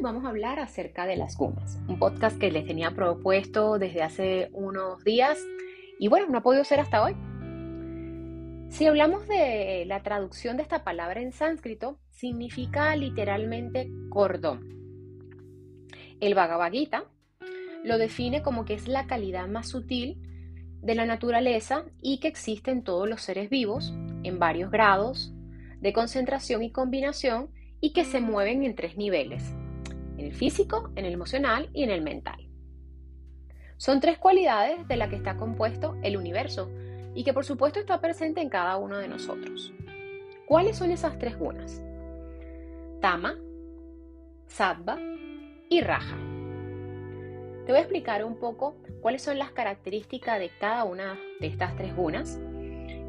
Vamos a hablar acerca de las gunas, un podcast que les tenía propuesto desde hace unos días y bueno, no ha podido ser hasta hoy. Si hablamos de la traducción de esta palabra en sánscrito, significa literalmente cordón. El Bhagavad Gita lo define como que es la calidad más sutil de la naturaleza y que existe en todos los seres vivos en varios grados de concentración y combinación y que se mueven en tres niveles, en el físico, en el emocional y en el mental. Son tres cualidades de las que está compuesto el universo y que por supuesto está presente en cada uno de nosotros. ¿Cuáles son esas tres gunas? Tama, Sattva y Raja. Te voy a explicar un poco cuáles son las características de cada una de estas tres gunas,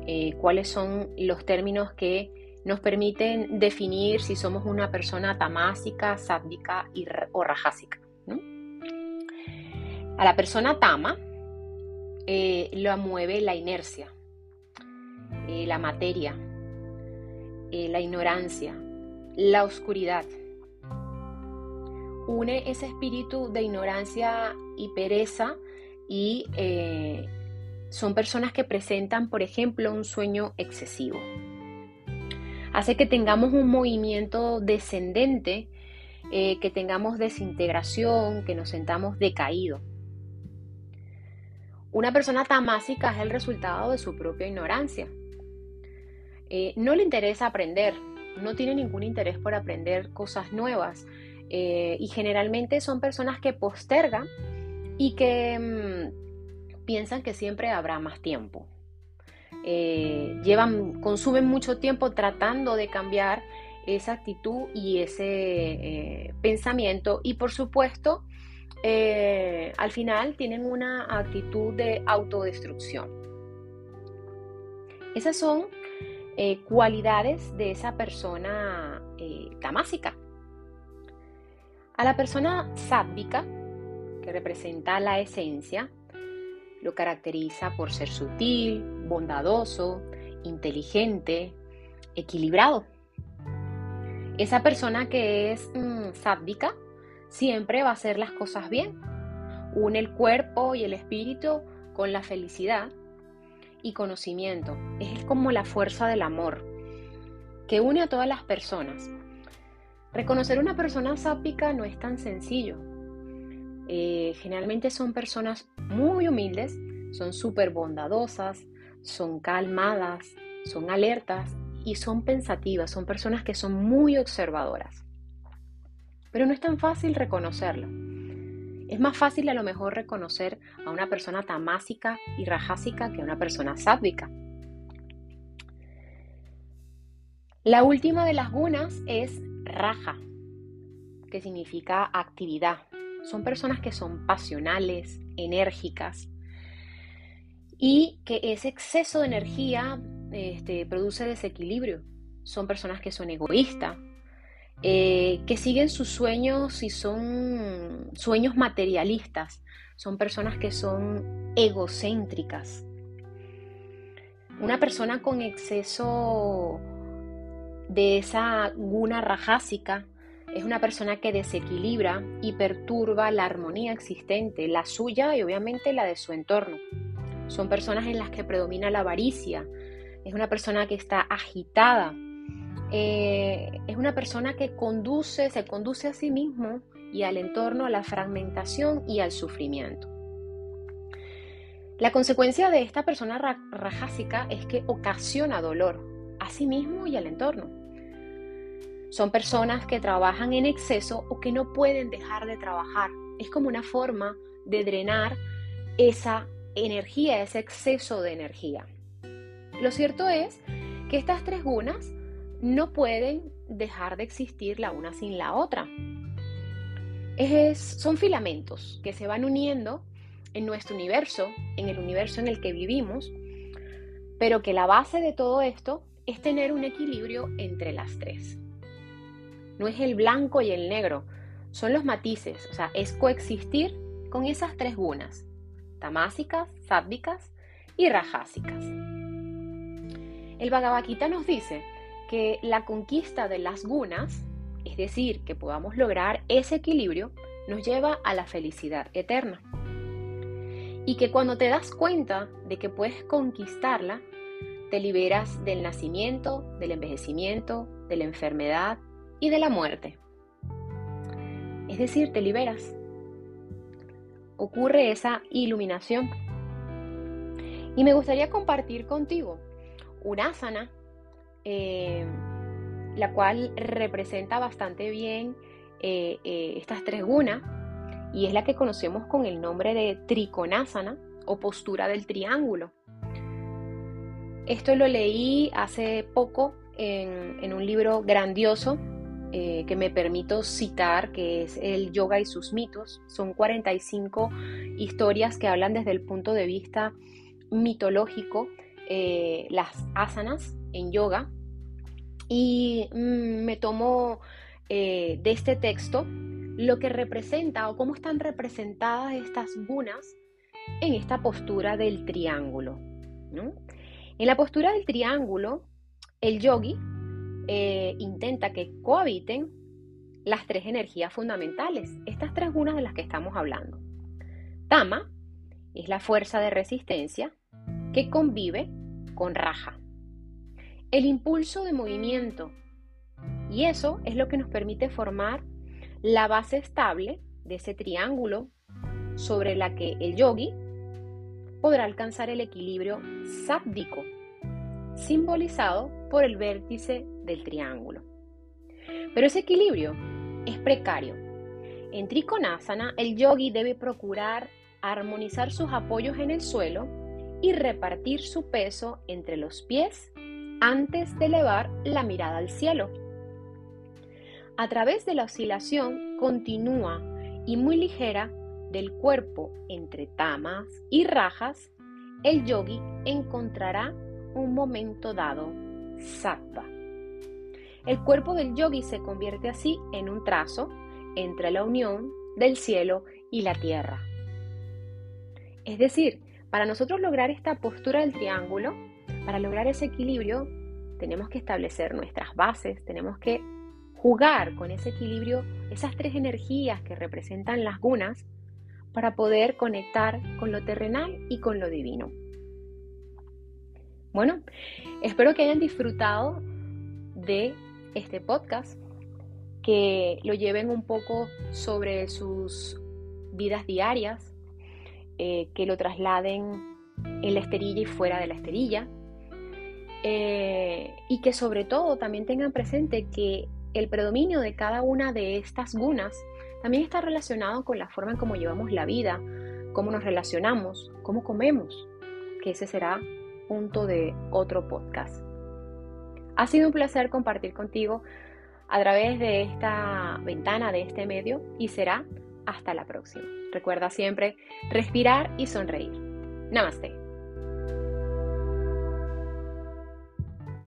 eh, cuáles son los términos que nos permiten definir si somos una persona tamásica, sádvica o rajásica. A la persona tama eh, lo mueve la inercia, eh, la materia, eh, la ignorancia, la oscuridad. Une ese espíritu de ignorancia y pereza y son personas que presentan, por ejemplo, un sueño excesivo hace que tengamos un movimiento descendente, eh, que tengamos desintegración, que nos sentamos decaídos. Una persona tamásica es el resultado de su propia ignorancia. Eh, no le interesa aprender, no tiene ningún interés por aprender cosas nuevas eh, y generalmente son personas que postergan y que mm, piensan que siempre habrá más tiempo. Eh, llevan, consumen mucho tiempo tratando de cambiar esa actitud y ese eh, pensamiento y por supuesto eh, al final tienen una actitud de autodestrucción. Esas son cualidades de esa persona tamásica. A la persona sádvica, que representa la esencia, lo caracteriza por ser sutil, bondadoso, inteligente, equilibrado. Esa persona que es mmm, siempre va a hacer las cosas bien. Une el cuerpo y el espíritu con la felicidad y conocimiento. Es como la fuerza del amor que une a todas las personas. Reconocer una persona sápica no es tan sencillo. Generalmente son personas muy humildes, son súper bondadosas, son calmadas, son alertas y son pensativas, son personas que son muy observadoras. Pero no es tan fácil reconocerlo. Es más fácil a lo mejor reconocer a una persona tamásica y rajásica que a una persona sádvica. La última de las gunas es raja, que significa actividad, son personas que son pasionales, enérgicas y que ese exceso de energía este, produce desequilibrio. Son personas que son egoístas, eh, que siguen sus sueños y son sueños materialistas. Son personas que son egocéntricas. Una persona con exceso de esa guna rajásica es una persona que desequilibra y perturba la armonía existente, la suya y obviamente la de su entorno. Son personas en las que predomina la avaricia, es una persona que está agitada, eh, es una persona que conduce, se conduce a sí mismo y al entorno a la fragmentación y al sufrimiento. La consecuencia de esta persona rajásica es que ocasiona dolor a sí mismo y al entorno. Son personas que trabajan en exceso o que no pueden dejar de trabajar. Es como una forma de drenar esa energía, ese exceso de energía. Lo cierto es que estas tres gunas no pueden dejar de existir la una sin la otra. son filamentos que se van uniendo en nuestro universo, en el universo en el que vivimos, pero que la base de todo esto es tener un equilibrio entre las tres no es el blanco y el negro, son los matices, o sea, es coexistir con esas tres gunas, tamásicas, sádvicas y rajásicas. El Bhagavad Gita nos dice que la conquista de las gunas es decir, que podamos lograr ese equilibrio, nos lleva a la felicidad eterna. Y que cuando te das cuenta de que puedes conquistarla, te liberas del nacimiento, del envejecimiento, de la enfermedad y de la muerte. Es decir, te liberas. Ocurre esa iluminación. Y me gustaría compartir contigo una asana, eh, la cual representa bastante bien eh, eh, estas tres gunas, y es la que conocemos con el nombre de Trikonasana o postura del triángulo. Esto lo leí hace poco en, un libro grandioso eh, que me permito citar, que es el Yoga y sus mitos. Son 45 historias que hablan desde el punto de vista mitológico, eh, las asanas en yoga. Y mm, me tomo eh, de este texto lo que representa o cómo están representadas estas gunas en esta postura del triángulo. En la postura del triángulo, el yogi eh, intenta que cohabiten las tres energías fundamentales, estas tres gunas de las que estamos hablando. Tama es la fuerza de resistencia que convive con Raja, el impulso de movimiento, y eso es lo que nos permite formar la base estable de ese triángulo sobre la que el yogi podrá alcanzar el equilibrio sápdico, simbolizado por el vértice del triángulo. Pero ese equilibrio es precario. En Trikonasana, el yogi debe procurar armonizar sus apoyos en el suelo y repartir su peso entre los pies antes de elevar la mirada al cielo. A través de la oscilación continua y muy ligera del cuerpo entre tamas y rajas, el yogi encontrará un momento dado sattva. El cuerpo del yogi se convierte así en un trazo entre la unión del cielo y la tierra. Es decir, para nosotros lograr esta postura del triángulo, para lograr ese equilibrio, tenemos que establecer nuestras bases, tenemos que jugar con ese equilibrio, esas tres energías que representan las gunas, para poder conectar con lo terrenal y con lo divino. Bueno, espero que hayan disfrutado de este podcast, que lo lleven un poco sobre sus vidas diarias, eh, que lo trasladen en la esterilla y fuera de la esterilla, eh, y que sobre todo también tengan presente que el predominio de cada una de estas gunas también está relacionado con la forma en cómo llevamos la vida, cómo nos relacionamos, cómo comemos, que ese será punto de otro podcast. Ha sido un placer compartir contigo a través de esta ventana, de este medio, y será hasta la próxima. Recuerda siempre respirar y sonreír. Namaste.